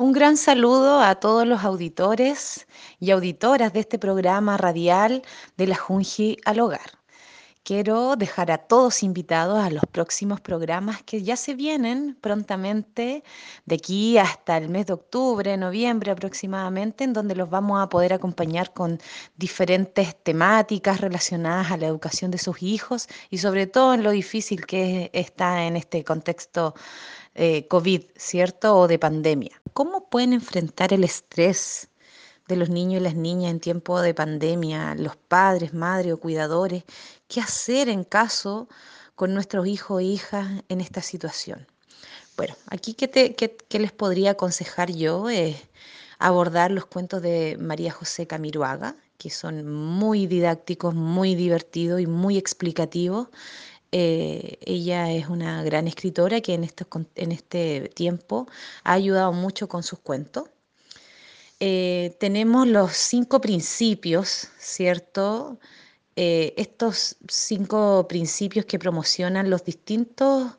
Un gran saludo a todos los auditores y auditoras de este programa radial de la Junji al Hogar. Quiero dejar a todos invitados a los próximos programas que ya se vienen prontamente, de aquí hasta el mes de octubre, noviembre aproximadamente, en donde los vamos a poder acompañar con diferentes temáticas relacionadas a la educación de sus hijos y sobre todo en lo difícil que está en este contexto eh, COVID, ¿cierto? O de pandemia. ¿Cómo pueden enfrentar el estrés? De los niños y las niñas en tiempo de pandemia, los padres, madres o cuidadores, qué hacer en caso con nuestros hijos e hijas en esta situación. Bueno, aquí qué, qué, les podría aconsejar yo es abordar los cuentos de María José Camiruaga, que son muy didácticos, muy divertidos y muy explicativos. Eh, ella es una gran escritora que en este, en este tiempo ha ayudado mucho con sus cuentos. Eh, tenemos los cinco principios, ¿cierto? Eh, estos cinco principios que promocionan los distintos,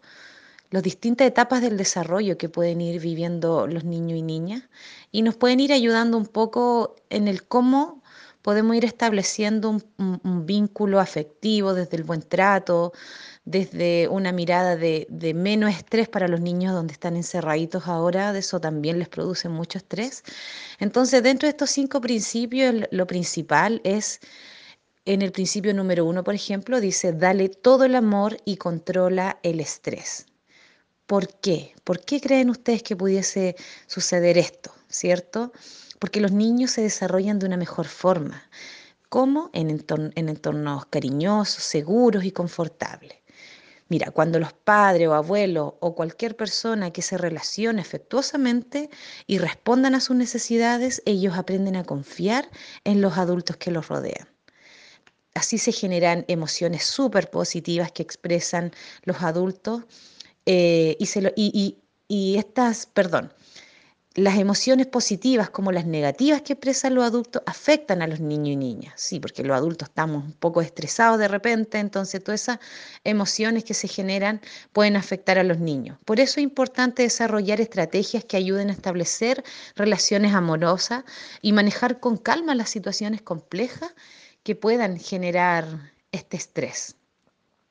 las distintas etapas del desarrollo que pueden ir viviendo los niños y niñas y nos pueden ir ayudando un poco en el cómo podemos ir estableciendo un vínculo afectivo desde el buen trato, desde una mirada de, menos estrés para los niños donde están encerraditos ahora, de eso también les produce mucho estrés. Entonces, dentro de estos cinco principios, lo principal es, en el principio número uno, por ejemplo, dice, dale todo el amor y controla el estrés. ¿Por qué? ¿Por qué creen ustedes que pudiese suceder esto? ¿Cierto? Porque los niños se desarrollan de una mejor forma. ¿Cómo? En, en entornos cariñosos, seguros y confortables. Mira, cuando los padres o abuelos o cualquier persona que se relacione afectuosamente y respondan a sus necesidades, ellos aprenden a confiar en los adultos que los rodean. Así se generan emociones súper positivas que expresan los adultos eh, y, y estas, perdón, las emociones positivas como las negativas que expresan los adultos afectan a los niños y niñas, sí, porque los adultos estamos un poco estresados de repente, entonces todas esas emociones que se generan pueden afectar a los niños. Por eso es importante desarrollar estrategias que ayuden a establecer relaciones amorosas y manejar con calma las situaciones complejas que puedan generar este estrés.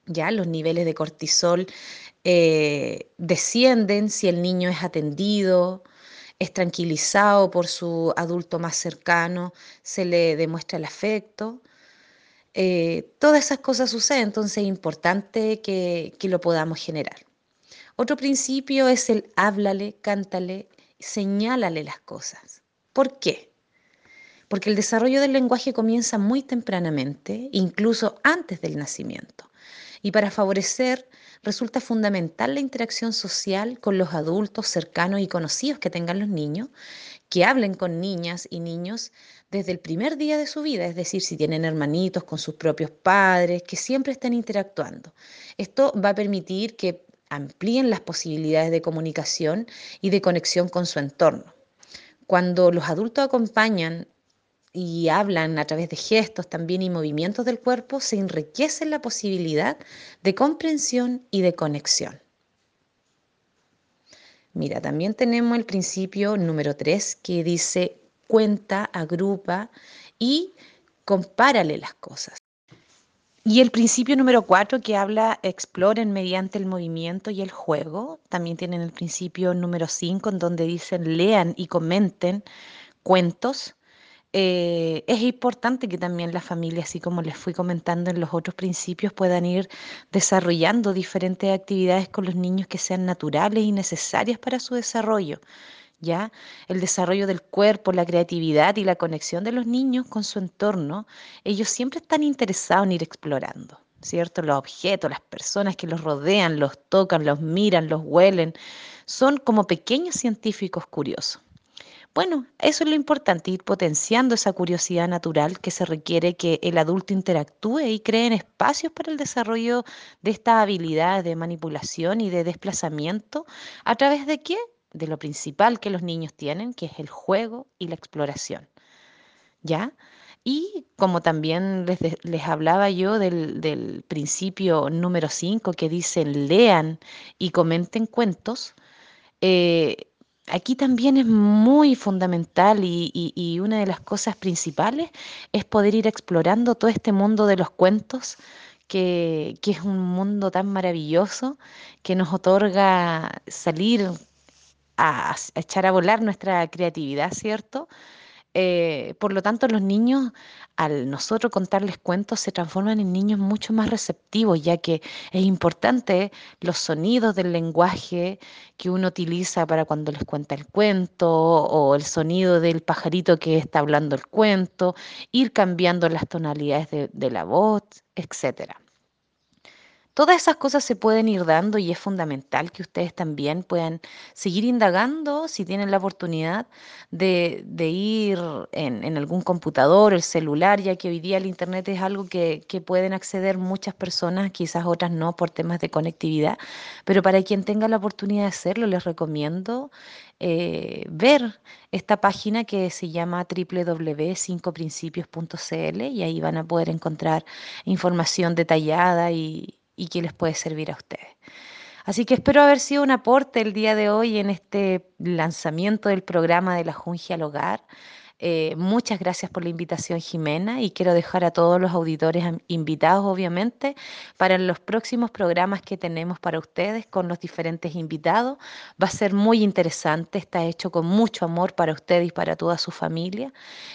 Ya los niveles de cortisol eh, descienden si el niño es atendido, es tranquilizado por su adulto más cercano, se le demuestra el afecto. Eh, todas esas cosas suceden, entonces es importante que, que lo podamos generar. Otro principio es el háblale, cántale, señálale las cosas. ¿Por qué? Porque el desarrollo del lenguaje comienza muy tempranamente, incluso antes del nacimiento. Y para favorecer resulta fundamental la interacción social con los adultos cercanos y conocidos que tengan los niños, que hablen con niñas y niños desde el primer día de su vida, es decir, si tienen hermanitos con sus propios padres, que siempre estén interactuando. Esto va a permitir que amplíen las posibilidades de comunicación y de conexión con su entorno. Cuando los adultos acompañan y hablan a través de gestos también y movimientos del cuerpo, se enriquece la posibilidad de comprensión y de conexión. Mira, también tenemos el principio número 3 que dice cuenta, agrupa y compárale las cosas. Y el principio número 4 que habla exploren mediante el movimiento y el juego. También tienen el principio número 5 en donde dicen lean y comenten cuentos eh, es importante que también las familias, así como les fui comentando en los otros principios, puedan ir desarrollando diferentes actividades con los niños que sean naturales y necesarias para su desarrollo. ¿Ya? El desarrollo del cuerpo, la creatividad y la conexión de los niños con su entorno, ellos siempre están interesados en ir explorando, ¿cierto? Los objetos, las personas que los rodean, los tocan, los miran, los huelen, son como pequeños científicos curiosos. Bueno, eso es lo importante, ir potenciando esa curiosidad natural que se requiere que el adulto interactúe y cree espacios para el desarrollo de estas habilidades de manipulación y de desplazamiento a través de qué? De lo principal que los niños tienen, que es el juego y la exploración. ¿Ya? Y como también les, hablaba yo del, principio número 5 que dicen lean y comenten cuentos, eh, aquí también es muy fundamental y, una de las cosas principales es poder ir explorando todo este mundo de los cuentos, que, es un mundo tan maravilloso que nos otorga salir a echar a volar nuestra creatividad, ¿cierto? Eh, por lo tanto, los niños, al nosotros contarles cuentos, se transforman en niños mucho más receptivos, ya que es importante los sonidos del lenguaje que uno utiliza para cuando les cuenta el cuento, o el sonido del pajarito que está hablando el cuento, ir cambiando las tonalidades de, de la voz, etcétera. Todas esas cosas se pueden ir dando y es fundamental que ustedes también puedan seguir indagando si tienen la oportunidad de, ir en, algún computador, el celular, ya que hoy día el Internet es algo que, pueden acceder muchas personas, quizás otras no por temas de conectividad, pero para quien tenga la oportunidad de hacerlo, les recomiendo eh, ver esta página que se llama www.cincoprincipios.cl y ahí van a poder encontrar información detallada y, y que les puede servir a ustedes. Así que espero haber sido un aporte el día de hoy en este lanzamiento del programa de la Jungia al Hogar. Eh, muchas gracias por la invitación, Jimena, y quiero dejar a todos los auditores invitados, obviamente, para los próximos programas que tenemos para ustedes con los diferentes invitados. Va a ser muy interesante, está hecho con mucho amor para ustedes y para toda su familia,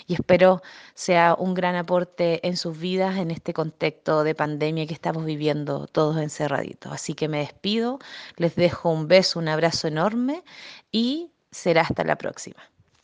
y espero sea un gran aporte en sus vidas en este contexto de pandemia que estamos viviendo todos encerraditos. Así que me despido, les dejo un beso, un abrazo enorme y será hasta la próxima.